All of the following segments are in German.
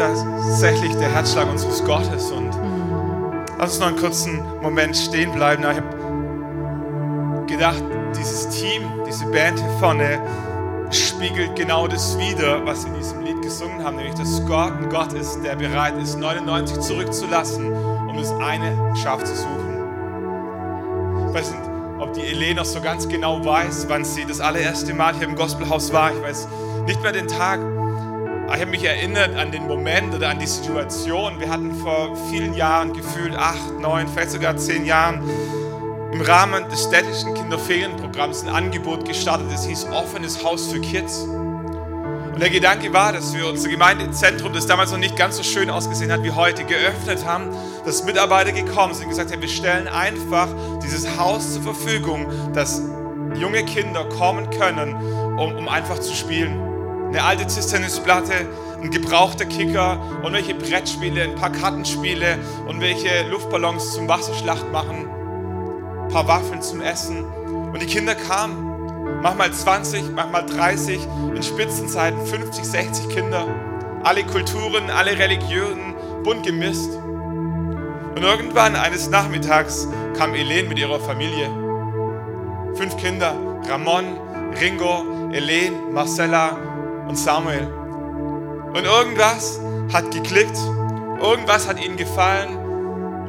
tatsächlich der Herzschlag unseres Gottes. Und lass uns noch einen kurzen Moment stehen bleiben. Ich habe gedacht, dieses Team, diese Band hier vorne, spiegelt genau das wider, was wir in diesem Lied gesungen haben, nämlich dass Gott ein Gott ist, der bereit ist, 99 zurückzulassen, um das eine Schaf zu suchen. Ich weiß nicht, ob die Elena so ganz genau weiß, wann sie das allererste Mal hier im Gospelhaus war. Ich weiß nicht mehr den Tag. Ich habe mich erinnert an den Moment oder an die Situation. Wir hatten vor vielen Jahren, gefühlt acht, neun, vielleicht sogar zehn Jahren, im Rahmen des städtischen Kinderferienprogramms ein Angebot gestartet. Es hieß offenes Haus für Kids. Und der Gedanke war, dass wir unser Gemeindezentrum, das damals noch nicht ganz so schön ausgesehen hat wie heute, geöffnet haben, dass Mitarbeiter gekommen sind und gesagt haben, wir stellen einfach dieses Haus zur Verfügung, dass junge Kinder kommen können, um, um einfach zu spielen. Eine alte Tischtennisplatte, ein gebrauchter Kicker und welche Brettspiele, ein paar Kartenspiele und welche Luftballons zum Wasserschlacht machen paar Waffeln zum Essen. Und die Kinder kamen, manchmal 20, manchmal 30, in Spitzenzeiten 50, 60 Kinder. Alle Kulturen, alle Religionen, bunt gemisst. Und irgendwann eines Nachmittags kam Elen mit ihrer Familie. Fünf Kinder, Ramon, Ringo, Elen, Marcella und Samuel. Und irgendwas hat geklickt, irgendwas hat ihnen gefallen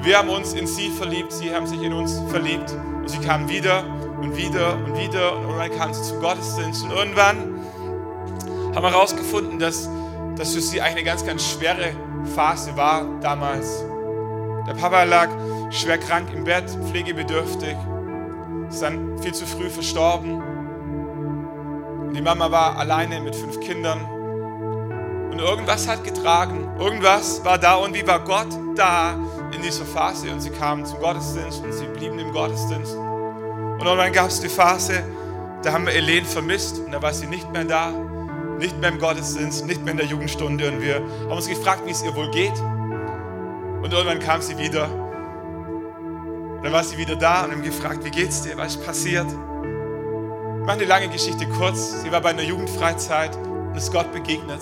wir haben uns in sie verliebt, sie haben sich in uns verliebt. Und sie kamen wieder und wieder und wieder und irgendwann kamen sie zum Gottesdienst. Und irgendwann haben wir herausgefunden, dass das für sie eine ganz, ganz schwere Phase war damals. Der Papa lag schwer krank im Bett, pflegebedürftig, ist dann viel zu früh verstorben. Die Mama war alleine mit fünf Kindern. Und irgendwas hat getragen, irgendwas war da und wie war Gott da in dieser Phase und sie kamen zum Gottesdienst und sie blieben im Gottesdienst. Und dann gab es die Phase, da haben wir Elen vermisst und da war sie nicht mehr da, nicht mehr im Gottesdienst, nicht mehr in der Jugendstunde und wir haben uns gefragt, wie es ihr wohl geht. Und irgendwann kam sie wieder. Und dann war sie wieder da und haben gefragt, wie geht's dir, was ist passiert? Mache eine lange Geschichte kurz. Sie war bei einer Jugendfreizeit und ist Gott begegnet.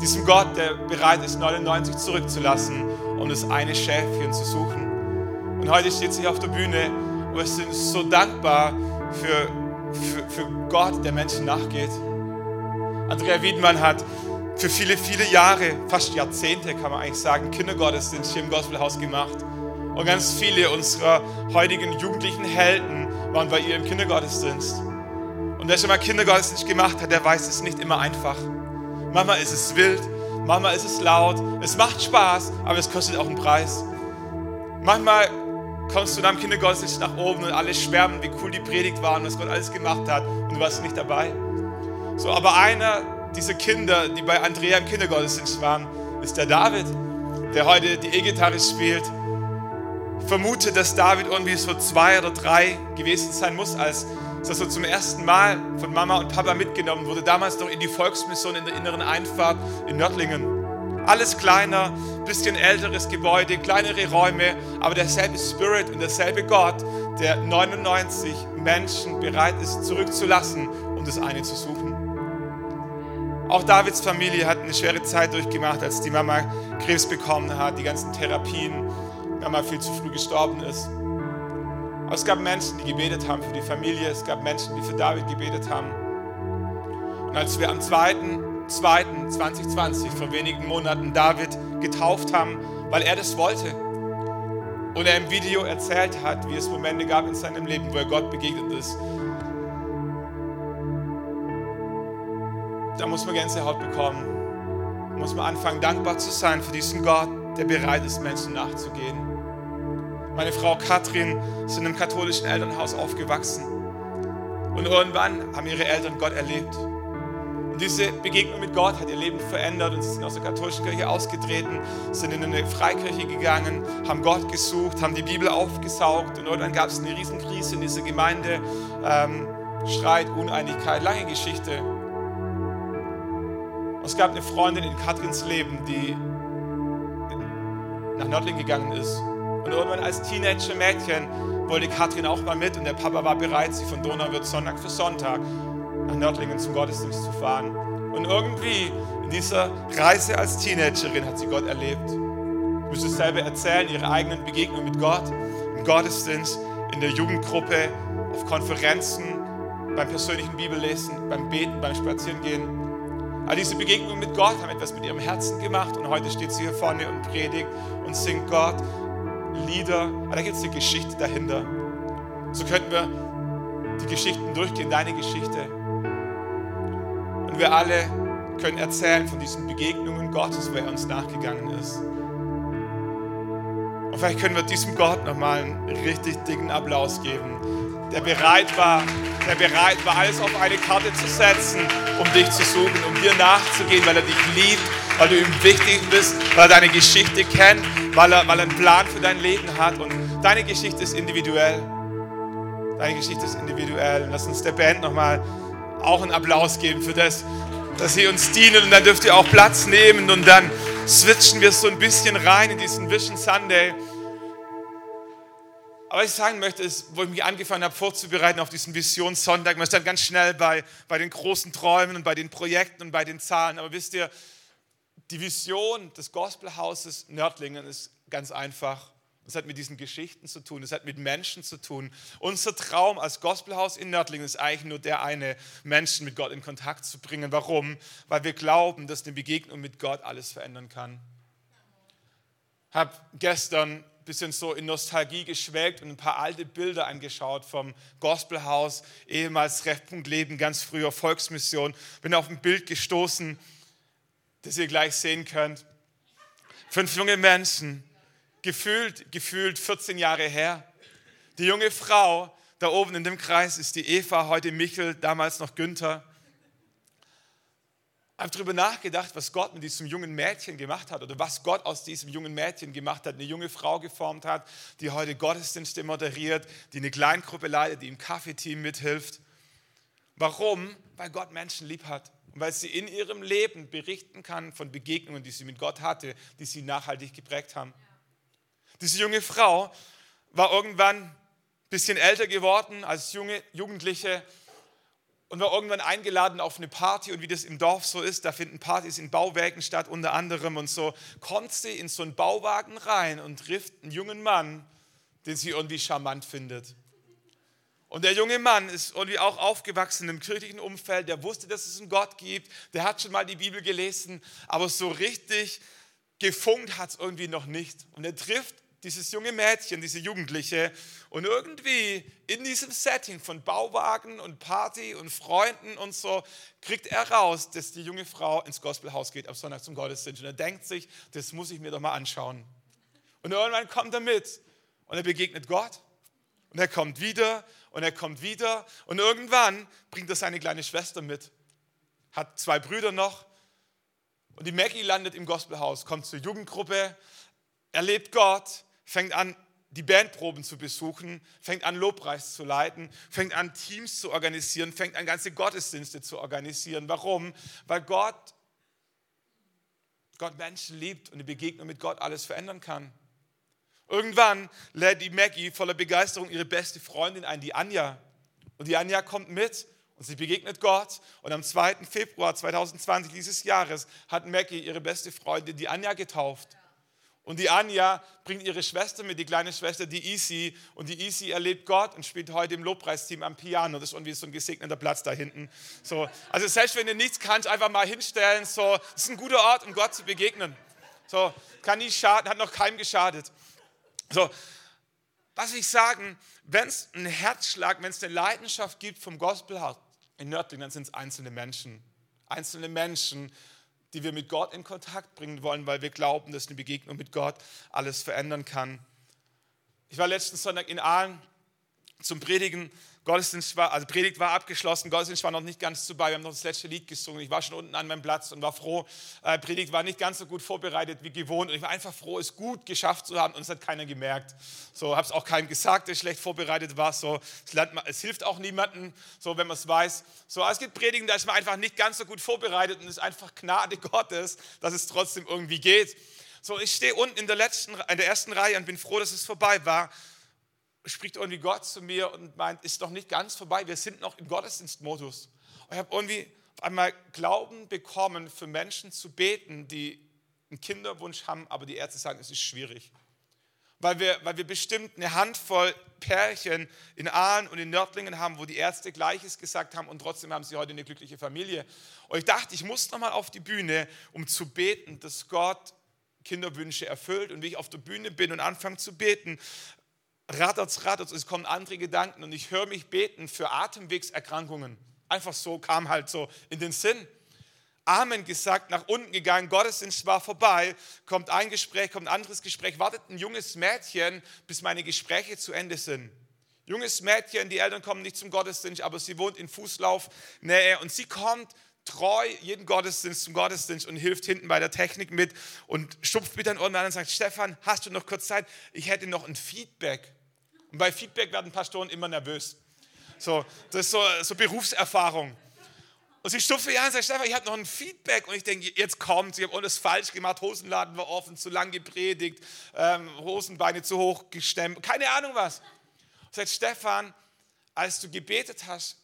Diesem Gott, der bereit ist, 99 zurückzulassen um das eine Schäfchen zu suchen. Und heute steht sie auf der Bühne und wir sind so dankbar für, für, für Gott, der Menschen nachgeht. Andrea Wiedmann hat für viele, viele Jahre, fast Jahrzehnte kann man eigentlich sagen, Kindergottesdienst hier im Gospelhaus gemacht. Und ganz viele unserer heutigen jugendlichen Helden waren bei ihr im Kindergottesdienst. Und wer schon mal Kindergottesdienst gemacht hat, der weiß, es ist nicht immer einfach. Manchmal ist es wild, Manchmal ist es laut, es macht Spaß, aber es kostet auch einen Preis. Manchmal kommst du nach dem Kindergottesdienst nach oben und alle schwärmen, wie cool die Predigt war und was Gott alles gemacht hat und du warst nicht dabei. So, aber einer dieser Kinder, die bei Andrea im Kindergottesdienst waren, ist der David, der heute die E-Gitarre spielt. Vermute, dass David irgendwie so zwei oder drei gewesen sein muss, als dass er zum ersten Mal von Mama und Papa mitgenommen wurde, damals noch in die Volksmission in der inneren Einfahrt in Nördlingen. Alles kleiner, bisschen älteres Gebäude, kleinere Räume, aber derselbe Spirit und derselbe Gott, der 99 Menschen bereit ist zurückzulassen, um das eine zu suchen. Auch Davids Familie hat eine schwere Zeit durchgemacht, als die Mama Krebs bekommen hat, die ganzen Therapien, Mama viel zu früh gestorben ist. Aber es gab Menschen, die gebetet haben für die Familie. Es gab Menschen, die für David gebetet haben. Und als wir am 2.2.2020 vor wenigen Monaten David getauft haben, weil er das wollte, und er im Video erzählt hat, wie es Momente gab in seinem Leben, wo er Gott begegnet ist, da muss man Gänsehaut bekommen. Da muss man anfangen, dankbar zu sein für diesen Gott, der bereit ist, Menschen nachzugehen. Meine Frau Katrin ist in einem katholischen Elternhaus aufgewachsen. Und irgendwann haben ihre Eltern Gott erlebt. Und diese Begegnung mit Gott hat ihr Leben verändert und sie sind aus der katholischen Kirche ausgetreten, sind in eine Freikirche gegangen, haben Gott gesucht, haben die Bibel aufgesaugt und irgendwann gab es eine Riesenkrise in dieser Gemeinde. Ähm, Streit, Uneinigkeit, lange Geschichte. Und es gab eine Freundin in Katrins Leben, die nach Nördling gegangen ist und irgendwann als Teenager-Mädchen wollte Katrin auch mal mit und der Papa war bereit, sie von Donauwörth Sonntag für Sonntag nach Nördlingen zum Gottesdienst zu fahren. Und irgendwie in dieser Reise als Teenagerin hat sie Gott erlebt. Du müsst es selber erzählen, ihre eigenen Begegnungen mit Gott, im Gottesdienst, in der Jugendgruppe, auf Konferenzen, beim persönlichen Bibellesen, beim Beten, beim Spazierengehen. Aber diese Begegnungen mit Gott haben etwas mit ihrem Herzen gemacht und heute steht sie hier vorne und predigt und singt Gott Lieder. Aber da gibt es eine Geschichte dahinter. So könnten wir die Geschichten durchgehen, deine Geschichte. Und wir alle können erzählen von diesen Begegnungen Gottes, wo er uns nachgegangen ist. Und vielleicht können wir diesem Gott nochmal einen richtig dicken Applaus geben, der bereit war, der bereit war, alles auf eine Karte zu setzen, um dich zu suchen, um dir nachzugehen, weil er dich liebt, weil du ihm wichtig bist, weil er deine Geschichte kennt, weil er, weil er einen Plan für dein Leben hat. Und deine Geschichte ist individuell. Deine Geschichte ist individuell. Lass uns der Band nochmal auch einen Applaus geben für das, dass sie uns dienen. Und dann dürft ihr auch Platz nehmen. Und dann switchen wir so ein bisschen rein in diesen Vision Sunday. Aber was ich sagen möchte, ist, wo ich mich angefangen habe vorzubereiten auf diesen Visionssonntag, man stand ganz schnell bei, bei den großen Träumen und bei den Projekten und bei den Zahlen. Aber wisst ihr, die Vision des Gospelhauses Nördlingen ist ganz einfach. Es hat mit diesen Geschichten zu tun, es hat mit Menschen zu tun. Unser Traum als Gospelhaus in Nördlingen ist eigentlich nur der eine, Menschen mit Gott in Kontakt zu bringen. Warum? Weil wir glauben, dass eine Begegnung mit Gott alles verändern kann. Ich habe gestern ein bisschen so in Nostalgie geschwelgt und ein paar alte Bilder angeschaut vom Gospelhaus, ehemals Treffpunkt Leben, ganz früher Volksmission. Bin auf ein Bild gestoßen, das ihr gleich sehen könnt. Fünf junge Menschen, gefühlt, gefühlt 14 Jahre her. Die junge Frau da oben in dem Kreis ist die Eva, heute Michel, damals noch Günther. Ich habe darüber nachgedacht, was Gott mit diesem jungen Mädchen gemacht hat oder was Gott aus diesem jungen Mädchen gemacht hat, eine junge Frau geformt hat, die heute Gottesdienste moderiert, die eine Kleingruppe leitet, die im Kaffeeteam mithilft. Warum? Weil Gott Menschen lieb hat und weil sie in ihrem Leben berichten kann von Begegnungen, die sie mit Gott hatte, die sie nachhaltig geprägt haben. Diese junge Frau war irgendwann ein bisschen älter geworden als junge Jugendliche und war irgendwann eingeladen auf eine Party und wie das im Dorf so ist, da finden Partys in Bauwerken statt unter anderem und so kommt sie in so einen Bauwagen rein und trifft einen jungen Mann, den sie irgendwie charmant findet. Und der junge Mann ist irgendwie auch aufgewachsen im kirchlichen Umfeld, der wusste, dass es einen Gott gibt, der hat schon mal die Bibel gelesen, aber so richtig gefunkt hat es irgendwie noch nicht. Und er trifft dieses junge Mädchen, diese Jugendliche. Und irgendwie in diesem Setting von Bauwagen und Party und Freunden und so kriegt er raus, dass die junge Frau ins Gospelhaus geht am Sonntag zum Gottesdienst. Und er denkt sich, das muss ich mir doch mal anschauen. Und irgendwann kommt er mit und er begegnet Gott und er kommt wieder und er kommt wieder und irgendwann bringt er seine kleine Schwester mit. Hat zwei Brüder noch und die Maggie landet im Gospelhaus, kommt zur Jugendgruppe, erlebt Gott, fängt an, die Bandproben zu besuchen, fängt an, Lobpreis zu leiten, fängt an, Teams zu organisieren, fängt an, ganze Gottesdienste zu organisieren. Warum? Weil Gott, Gott Menschen liebt und eine Begegnung mit Gott alles verändern kann. Irgendwann lädt die Maggie voller Begeisterung ihre beste Freundin ein, die Anja. Und die Anja kommt mit und sie begegnet Gott. Und am 2. Februar 2020 dieses Jahres hat Maggie ihre beste Freundin, die Anja, getauft. Und die Anja bringt ihre Schwester mit, die kleine Schwester, die Isi. Und die Isi erlebt Gott und spielt heute im Lobpreisteam am Piano. Das ist irgendwie so ein gesegneter Platz da hinten. So, also selbst wenn du nichts kannst, einfach mal hinstellen. So, das ist ein guter Ort, um Gott zu begegnen. So, kann nicht schaden, hat noch keinem geschadet. So, was ich sagen, wenn es einen Herzschlag, wenn es eine Leidenschaft gibt vom Gospelhaus in Nördling, dann sind es einzelne Menschen. Einzelne Menschen, die wir mit Gott in Kontakt bringen wollen, weil wir glauben, dass eine Begegnung mit Gott alles verändern kann. Ich war letzten Sonntag in Aalen zum Predigen Gottesdienst war, also Predigt war abgeschlossen, Gottesdienst war noch nicht ganz vorbei, wir haben noch das letzte Lied gesungen. Ich war schon unten an meinem Platz und war froh. Äh, Predigt war nicht ganz so gut vorbereitet wie gewohnt und ich war einfach froh, es gut geschafft zu haben und es hat keiner gemerkt. So habe es auch keinem gesagt, der schlecht vorbereitet war. So, es, lernt es hilft auch niemandem, so wenn man es weiß. So, es gibt Predigen, da ist man einfach nicht ganz so gut vorbereitet und es ist einfach Gnade Gottes, dass es trotzdem irgendwie geht. So, ich stehe unten in der letzten, in der ersten Reihe und bin froh, dass es vorbei war spricht irgendwie Gott zu mir und meint, ist noch nicht ganz vorbei, wir sind noch im Gottesdienstmodus. Und ich habe irgendwie einmal Glauben bekommen, für Menschen zu beten, die einen Kinderwunsch haben, aber die Ärzte sagen, es ist schwierig. Weil wir, weil wir bestimmt eine Handvoll Pärchen in Aalen und in Nördlingen haben, wo die Ärzte Gleiches gesagt haben und trotzdem haben sie heute eine glückliche Familie. Und ich dachte, ich muss nochmal auf die Bühne, um zu beten, dass Gott Kinderwünsche erfüllt. Und wie ich auf der Bühne bin und anfange zu beten, rattert rattert es kommen andere Gedanken und ich höre mich beten für Atemwegserkrankungen. Einfach so kam halt so in den Sinn. Amen gesagt, nach unten gegangen, Gottesdienst war vorbei, kommt ein Gespräch, kommt ein anderes Gespräch, wartet ein junges Mädchen, bis meine Gespräche zu Ende sind. Junges Mädchen, die Eltern kommen nicht zum Gottesdienst, aber sie wohnt in Fußlaufnähe und sie kommt treu jeden Gottesdienst zum Gottesdienst und hilft hinten bei der Technik mit und schupft mit den Ohren an und sagt, Stefan, hast du noch kurz Zeit? Ich hätte noch ein Feedback. Und bei Feedback werden Pastoren immer nervös. So, das ist so, so Berufserfahrung. Und sie stupft an und sagt, Stefan, ich habe noch ein Feedback. Und ich denke, jetzt kommt, ich habe alles falsch gemacht, Hosenladen war offen, zu lang gepredigt, ähm, Hosenbeine zu hoch gestemmt, keine Ahnung was. Und sagt, Stefan, als du gebetet hast,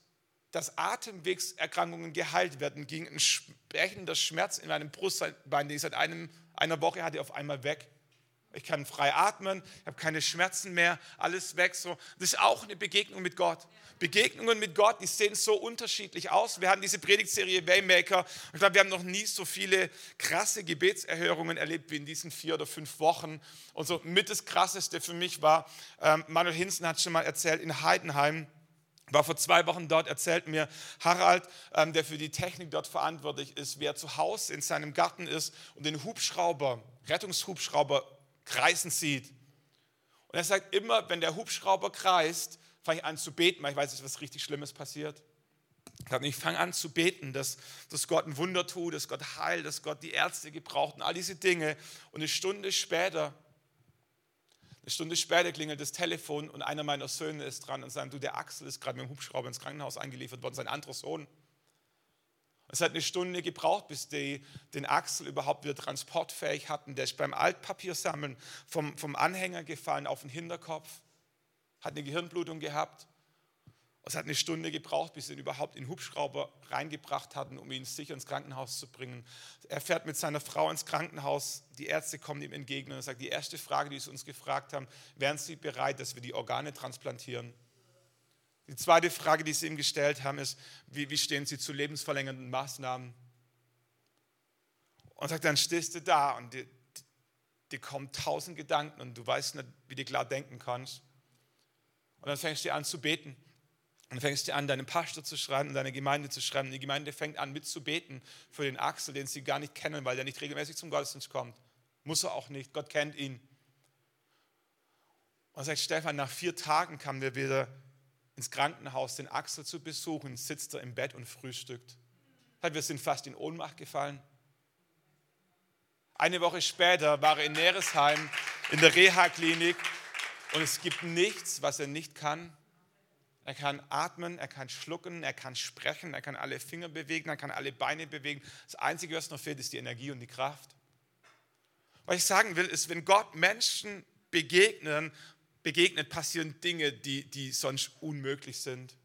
dass Atemwegserkrankungen geheilt werden, ging ein sprechender Schmerz in meinem Brustbein, den ich seit einem, einer Woche hatte, auf einmal weg. Ich kann frei atmen, ich habe keine Schmerzen mehr, alles weg. So. Das ist auch eine Begegnung mit Gott. Begegnungen mit Gott, die sehen so unterschiedlich aus. Wir haben diese Predigtserie Waymaker. Ich glaube, wir haben noch nie so viele krasse Gebetserhörungen erlebt wie in diesen vier oder fünf Wochen. Und so mit das Krasseste für mich war, ähm, Manuel Hinsen hat schon mal erzählt, in Heidenheim, war vor zwei Wochen dort, erzählt mir Harald, ähm, der für die Technik dort verantwortlich ist, wer zu Hause in seinem Garten ist und den Hubschrauber, Rettungshubschrauber kreisen sieht. Und er sagt immer, wenn der Hubschrauber kreist, fange ich an zu beten, weil ich weiß, dass was richtig Schlimmes passiert. Ich fange an zu beten, dass, dass Gott ein Wunder tut, dass Gott heilt, dass Gott die Ärzte gebraucht und all diese Dinge. Und eine Stunde später, eine Stunde später klingelt das Telefon und einer meiner Söhne ist dran und sagt, du, der Axel ist gerade mit dem Hubschrauber ins Krankenhaus eingeliefert worden, sein anderer Sohn. Es hat eine Stunde gebraucht, bis die den Axel überhaupt wieder transportfähig hatten. Der ist beim Altpapiersammeln vom, vom Anhänger gefallen auf den Hinterkopf, hat eine Gehirnblutung gehabt. Es hat eine Stunde gebraucht, bis sie ihn überhaupt in Hubschrauber reingebracht hatten, um ihn sicher ins Krankenhaus zu bringen. Er fährt mit seiner Frau ins Krankenhaus. Die Ärzte kommen ihm entgegen und er sagt, die erste Frage, die sie uns gefragt haben, wären Sie bereit, dass wir die Organe transplantieren? Die zweite Frage, die sie ihm gestellt haben, ist, wie, wie stehen Sie zu lebensverlängernden Maßnahmen? Und sagt, dann stehst du da und dir, dir kommen tausend Gedanken und du weißt nicht, wie du klar denken kannst. Und dann fängst du an zu beten. Und dann fängst du an, deinen Pastor zu schreiben und deine Gemeinde zu schreiben. Und die Gemeinde fängt an mitzubeten für den Axel, den sie gar nicht kennen, weil der nicht regelmäßig zum Gottesdienst kommt. Muss er auch nicht. Gott kennt ihn. Und sagt Stefan, nach vier Tagen kam der wieder ins Krankenhaus, den Axel zu besuchen, sitzt er im Bett und frühstückt. Wir sind fast in Ohnmacht gefallen. Eine Woche später war er in Neresheim in der Reha-Klinik und es gibt nichts, was er nicht kann. Er kann atmen, er kann schlucken, er kann sprechen, er kann alle Finger bewegen, er kann alle Beine bewegen. Das Einzige, was noch fehlt, ist die Energie und die Kraft. Was ich sagen will, ist, wenn Gott Menschen begegnen begegnet, passieren Dinge, die, die sonst unmöglich sind.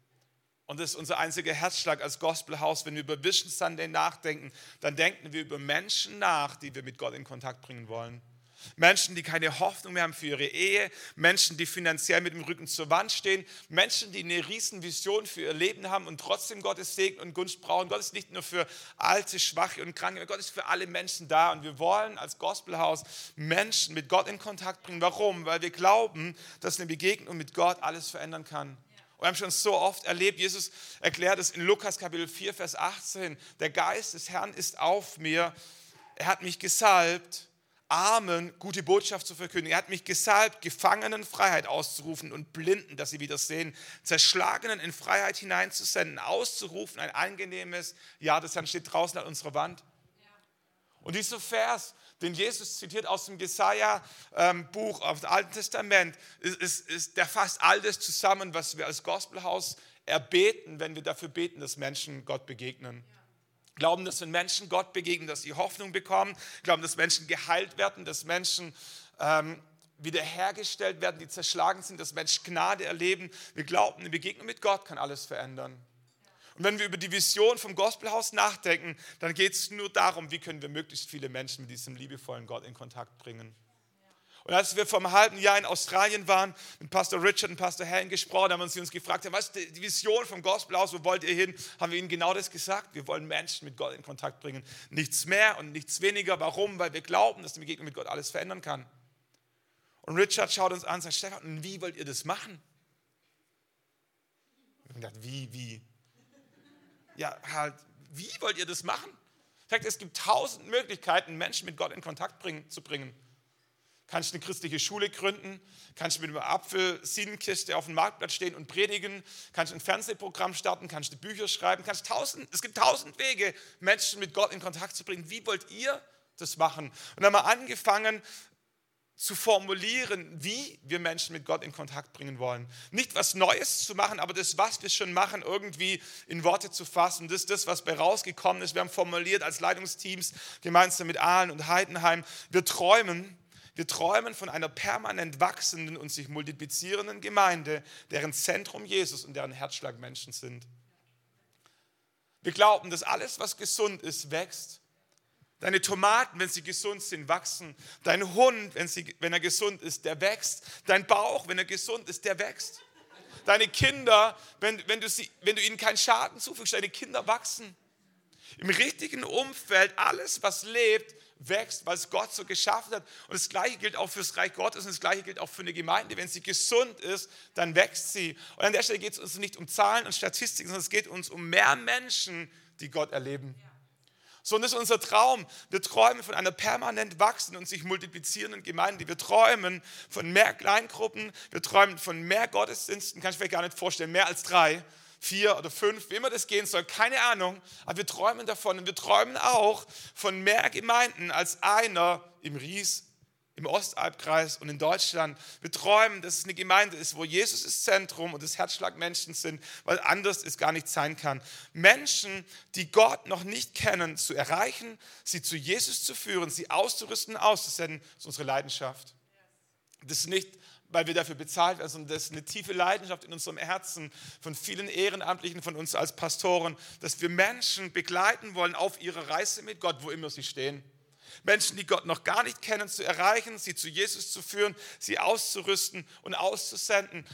Und das ist unser einziger Herzschlag als Gospelhaus. Wenn wir über Vision Sunday nachdenken, dann denken wir über Menschen nach, die wir mit Gott in Kontakt bringen wollen. Menschen, die keine Hoffnung mehr haben für ihre Ehe, Menschen, die finanziell mit dem Rücken zur Wand stehen, Menschen, die eine riesen Vision für ihr Leben haben und trotzdem Gottes Segen und Gunst brauchen. Gott ist nicht nur für alte, schwache und kranke, Gott ist für alle Menschen da und wir wollen als Gospelhaus Menschen mit Gott in Kontakt bringen. Warum? Weil wir glauben, dass eine Begegnung mit Gott alles verändern kann. Und wir haben schon so oft erlebt, Jesus erklärt es in Lukas Kapitel 4, Vers 18, der Geist des Herrn ist auf mir, er hat mich gesalbt, Armen gute Botschaft zu verkündigen. Er hat mich gesalbt, Gefangenen Freiheit auszurufen und Blinden, dass sie wieder sehen, Zerschlagenen in Freiheit hineinzusenden, auszurufen, ein angenehmes Ja, das dann steht draußen an unserer Wand. Und dieser Vers, den Jesus zitiert aus dem Jesaja-Buch aus dem Alten Testament, ist, ist, ist, der fasst all das zusammen, was wir als Gospelhaus erbeten, wenn wir dafür beten, dass Menschen Gott begegnen. Ja. Glauben, dass wenn Menschen Gott begegnen, dass sie Hoffnung bekommen. Glauben, dass Menschen geheilt werden, dass Menschen ähm, wiederhergestellt werden, die zerschlagen sind, dass Menschen Gnade erleben. Wir glauben, eine Begegnung mit Gott kann alles verändern. Und wenn wir über die Vision vom Gospelhaus nachdenken, dann geht es nur darum, wie können wir möglichst viele Menschen mit diesem liebevollen Gott in Kontakt bringen. Und als wir vor einem halben Jahr in Australien waren, mit Pastor Richard und Pastor Helen gesprochen haben und sie uns gefragt was ist die Vision vom Gospelhaus, wo wollt ihr hin, haben wir ihnen genau das gesagt. Wir wollen Menschen mit Gott in Kontakt bringen. Nichts mehr und nichts weniger. Warum? Weil wir glauben, dass die Begegnung mit Gott alles verändern kann. Und Richard schaut uns an und sagt, Stefan, wie wollt ihr das machen? Ich habe gedacht, wie, wie? Ja, halt, wie wollt ihr das machen? Sagt, es gibt tausend Möglichkeiten, Menschen mit Gott in Kontakt bringen, zu bringen. Kannst eine christliche Schule gründen? Kannst mit einem Apfel-Sienenkiste auf dem Marktplatz stehen und predigen? Kannst ein Fernsehprogramm starten? Kannst Bücher schreiben? Kannst tausend, es gibt tausend Wege, Menschen mit Gott in Kontakt zu bringen. Wie wollt ihr das machen? Und dann haben wir angefangen, zu formulieren, wie wir Menschen mit Gott in Kontakt bringen wollen. Nicht was Neues zu machen, aber das, was wir schon machen, irgendwie in Worte zu fassen. Das ist das, was bei rausgekommen ist. Wir haben formuliert als Leitungsteams gemeinsam mit Aalen und Heidenheim. Wir träumen, wir träumen von einer permanent wachsenden und sich multiplizierenden Gemeinde, deren Zentrum Jesus und deren Herzschlag Menschen sind. Wir glauben, dass alles, was gesund ist, wächst Deine Tomaten, wenn sie gesund sind, wachsen. Dein Hund, wenn, sie, wenn er gesund ist, der wächst. Dein Bauch, wenn er gesund ist, der wächst. Deine Kinder, wenn, wenn, du, sie, wenn du ihnen keinen Schaden zufügst, deine Kinder wachsen. Im richtigen Umfeld, alles, was lebt, wächst, weil es Gott so geschaffen hat. Und das Gleiche gilt auch für das Reich Gottes und das Gleiche gilt auch für eine Gemeinde. Wenn sie gesund ist, dann wächst sie. Und an der Stelle geht es uns nicht um Zahlen und Statistiken, sondern es geht uns um mehr Menschen, die Gott erleben. So, und das ist unser Traum. Wir träumen von einer permanent wachsenden und sich multiplizierenden Gemeinde. Wir träumen von mehr Kleingruppen, wir träumen von mehr Gottesdiensten, kann ich mir gar nicht vorstellen, mehr als drei, vier oder fünf, wie immer das gehen soll, keine Ahnung. Aber wir träumen davon und wir träumen auch von mehr Gemeinden als einer im Ries im Ostalbkreis und in Deutschland. Wir träumen, dass es eine Gemeinde ist, wo Jesus das Zentrum und das Herzschlag Menschen sind, weil anders es gar nicht sein kann. Menschen, die Gott noch nicht kennen, zu erreichen, sie zu Jesus zu führen, sie auszurüsten, auszusenden, ist unsere Leidenschaft. Das ist nicht, weil wir dafür bezahlt werden, sondern das ist eine tiefe Leidenschaft in unserem Herzen von vielen Ehrenamtlichen, von uns als Pastoren, dass wir Menschen begleiten wollen auf ihrer Reise mit Gott, wo immer sie stehen. Menschen, die Gott noch gar nicht kennen, zu erreichen, sie zu Jesus zu führen, sie auszurüsten und auszusenden,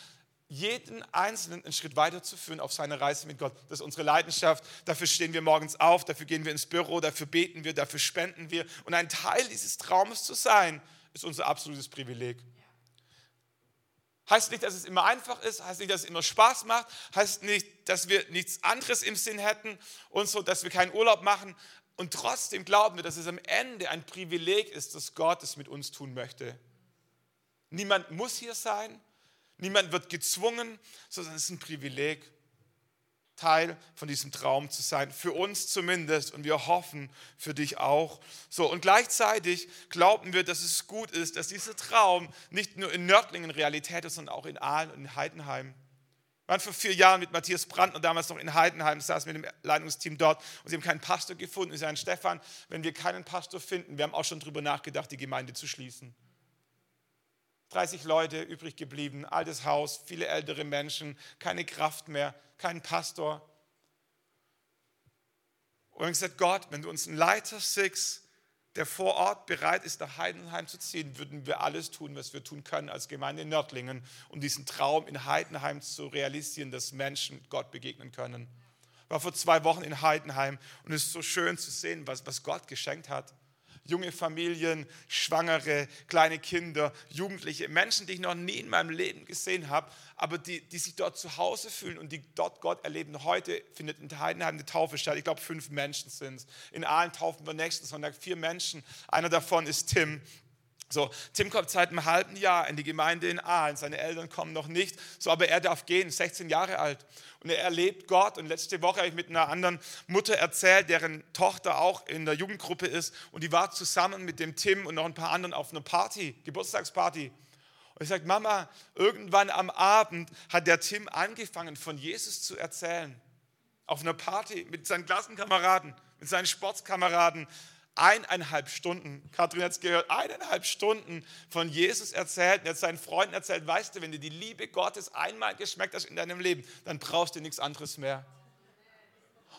jeden Einzelnen einen Schritt weiterzuführen auf seine Reise mit Gott. Das ist unsere Leidenschaft. Dafür stehen wir morgens auf, dafür gehen wir ins Büro, dafür beten wir, dafür spenden wir. Und ein Teil dieses Traumes zu sein, ist unser absolutes Privileg. Heißt nicht, dass es immer einfach ist, heißt nicht, dass es immer Spaß macht, heißt nicht, dass wir nichts anderes im Sinn hätten und so, dass wir keinen Urlaub machen, und trotzdem glauben wir, dass es am Ende ein Privileg ist, dass Gott es mit uns tun möchte. Niemand muss hier sein, niemand wird gezwungen, sondern es ist ein Privileg, Teil von diesem Traum zu sein. Für uns zumindest und wir hoffen für dich auch. So, und gleichzeitig glauben wir, dass es gut ist, dass dieser Traum nicht nur in Nördlingen Realität ist, sondern auch in Aalen und in Heidenheim. Wir waren vor vier Jahren mit Matthias Brandner damals noch in Heidenheim, saßen mit dem Leitungsteam dort und sie haben keinen Pastor gefunden. Sie sagen, Stefan, wenn wir keinen Pastor finden, wir haben auch schon darüber nachgedacht, die Gemeinde zu schließen. 30 Leute übrig geblieben, altes Haus, viele ältere Menschen, keine Kraft mehr, kein Pastor. Und wir haben gesagt, Gott, wenn du uns einen Leiter schickst, der vor Ort bereit ist, nach Heidenheim zu ziehen, würden wir alles tun, was wir tun können als Gemeinde in Nördlingen, um diesen Traum in Heidenheim zu realisieren, dass Menschen Gott begegnen können. Ich war vor zwei Wochen in Heidenheim und es ist so schön zu sehen, was, was Gott geschenkt hat junge Familien, Schwangere, kleine Kinder, Jugendliche, Menschen, die ich noch nie in meinem Leben gesehen habe, aber die, die sich dort zu Hause fühlen und die dort Gott erleben. Heute findet in Heidenheim eine Taufe statt. Ich glaube, fünf Menschen sind es. In Aalen taufen wir nächsten Sonntag vier Menschen. Einer davon ist Tim. So, Tim kommt seit einem halben Jahr in die Gemeinde in Aalen. Seine Eltern kommen noch nicht, so, aber er darf gehen, 16 Jahre alt. Und er erlebt Gott. Und letzte Woche habe ich mit einer anderen Mutter erzählt, deren Tochter auch in der Jugendgruppe ist. Und die war zusammen mit dem Tim und noch ein paar anderen auf einer Party, Geburtstagsparty. Und ich sage, Mama, irgendwann am Abend hat der Tim angefangen, von Jesus zu erzählen. Auf einer Party mit seinen Klassenkameraden, mit seinen Sportskameraden eineinhalb Stunden, Kathrin hat es gehört, eineinhalb Stunden von Jesus erzählt und er hat seinen Freunden erzählt, weißt du, wenn du die Liebe Gottes einmal geschmeckt hast in deinem Leben, dann brauchst du nichts anderes mehr.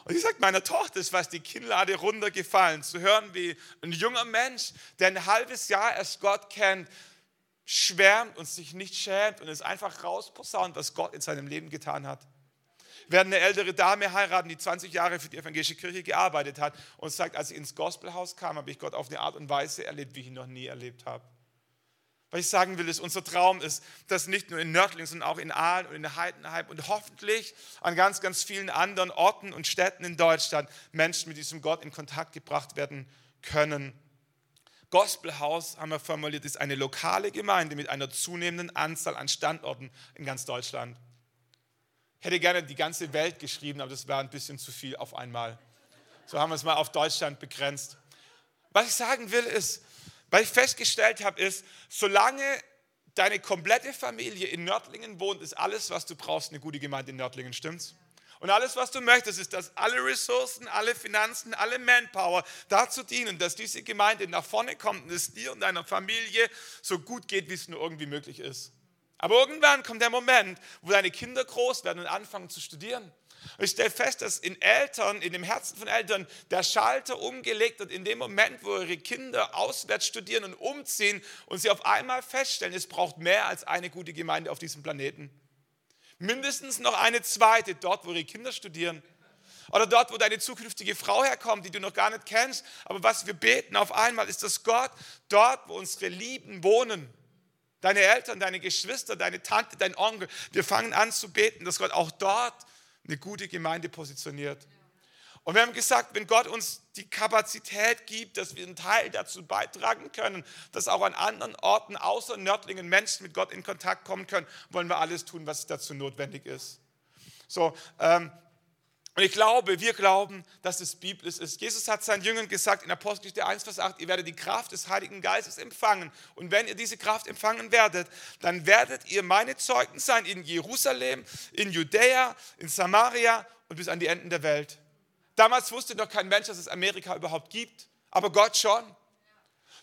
Und ich sage meiner Tochter, ist was die Kinnlade runtergefallen, zu hören, wie ein junger Mensch, der ein halbes Jahr erst Gott kennt, schwärmt und sich nicht schämt und es einfach rausposaunt, was Gott in seinem Leben getan hat. Werden eine ältere Dame heiraten, die 20 Jahre für die evangelische Kirche gearbeitet hat und sagt, als ich ins Gospelhaus kam, habe ich Gott auf eine Art und Weise erlebt, wie ich ihn noch nie erlebt habe. Was ich sagen will, ist, unser Traum ist, dass nicht nur in Nördling, sondern auch in Aalen und in Heidenheim und hoffentlich an ganz, ganz vielen anderen Orten und Städten in Deutschland Menschen mit diesem Gott in Kontakt gebracht werden können. Gospelhaus, haben wir formuliert, ist eine lokale Gemeinde mit einer zunehmenden Anzahl an Standorten in ganz Deutschland. Hätte gerne die ganze Welt geschrieben, aber das wäre ein bisschen zu viel auf einmal. So haben wir es mal auf Deutschland begrenzt. Was ich sagen will, ist, was ich festgestellt habe, ist, solange deine komplette Familie in Nördlingen wohnt, ist alles, was du brauchst, eine gute Gemeinde in Nördlingen, stimmt's? Und alles, was du möchtest, ist, dass alle Ressourcen, alle Finanzen, alle Manpower dazu dienen, dass diese Gemeinde nach vorne kommt und es dir und deiner Familie so gut geht, wie es nur irgendwie möglich ist. Aber irgendwann kommt der Moment, wo deine Kinder groß werden und anfangen zu studieren. Und ich stelle fest, dass in Eltern, in dem Herzen von Eltern, der Schalter umgelegt wird in dem Moment, wo ihre Kinder auswärts studieren und umziehen und sie auf einmal feststellen, es braucht mehr als eine gute Gemeinde auf diesem Planeten. Mindestens noch eine zweite dort, wo ihre Kinder studieren. Oder dort, wo deine zukünftige Frau herkommt, die du noch gar nicht kennst. Aber was wir beten auf einmal ist, dass Gott dort, wo unsere Lieben wohnen, deine Eltern, deine Geschwister, deine Tante, dein Onkel, wir fangen an zu beten, dass Gott auch dort eine gute Gemeinde positioniert. Und wir haben gesagt, wenn Gott uns die Kapazität gibt, dass wir einen Teil dazu beitragen können, dass auch an anderen Orten außer Nördlingen Menschen mit Gott in Kontakt kommen können, wollen wir alles tun, was dazu notwendig ist. So, ähm, und ich glaube, wir glauben, dass es biblisch ist. Jesus hat seinen Jüngern gesagt in Apostelgeschichte 1, Vers 8, ihr werdet die Kraft des Heiligen Geistes empfangen. Und wenn ihr diese Kraft empfangen werdet, dann werdet ihr meine Zeugen sein in Jerusalem, in Judäa, in Samaria und bis an die Enden der Welt. Damals wusste noch kein Mensch, dass es Amerika überhaupt gibt, aber Gott schon.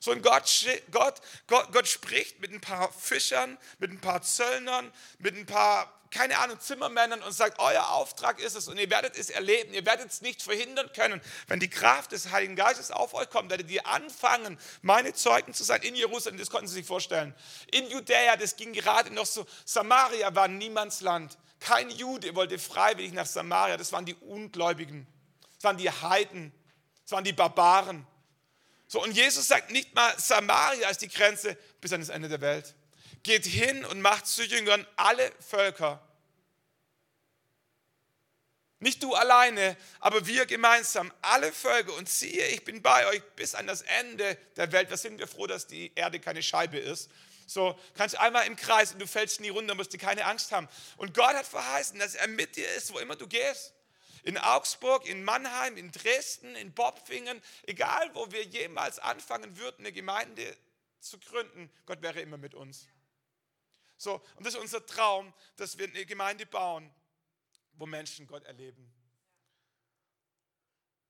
So ein Gott, Gott, Gott, Gott spricht mit ein paar Fischern, mit ein paar Zöllnern, mit ein paar keine Ahnung, Zimmermännern und sagt, euer Auftrag ist es und ihr werdet es erleben, ihr werdet es nicht verhindern können. Wenn die Kraft des Heiligen Geistes auf euch kommt, werdet ihr anfangen, meine Zeugen zu sein in Jerusalem, das konnten Sie sich vorstellen. In Judäa, das ging gerade noch so, Samaria war niemands Land. Kein Jude wollte freiwillig nach Samaria, das waren die Ungläubigen, das waren die Heiden, das waren die Barbaren. So, und Jesus sagt nicht mal, Samaria ist die Grenze bis an das Ende der Welt geht hin und macht zu Jüngern alle Völker. Nicht du alleine, aber wir gemeinsam, alle Völker. Und siehe, ich bin bei euch bis an das Ende der Welt. Da sind wir froh, dass die Erde keine Scheibe ist. So, kannst einmal im Kreis und du fällst nie runter, musst dir keine Angst haben. Und Gott hat verheißen, dass er mit dir ist, wo immer du gehst. In Augsburg, in Mannheim, in Dresden, in Bobfingen, egal wo wir jemals anfangen würden, eine Gemeinde zu gründen, Gott wäre immer mit uns. So, und das ist unser Traum, dass wir eine Gemeinde bauen, wo Menschen Gott erleben.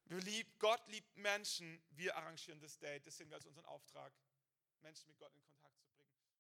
Lieb, Gott liebt Menschen, wir arrangieren das Date, das sehen wir als unseren Auftrag, Menschen mit Gott in Kontakt.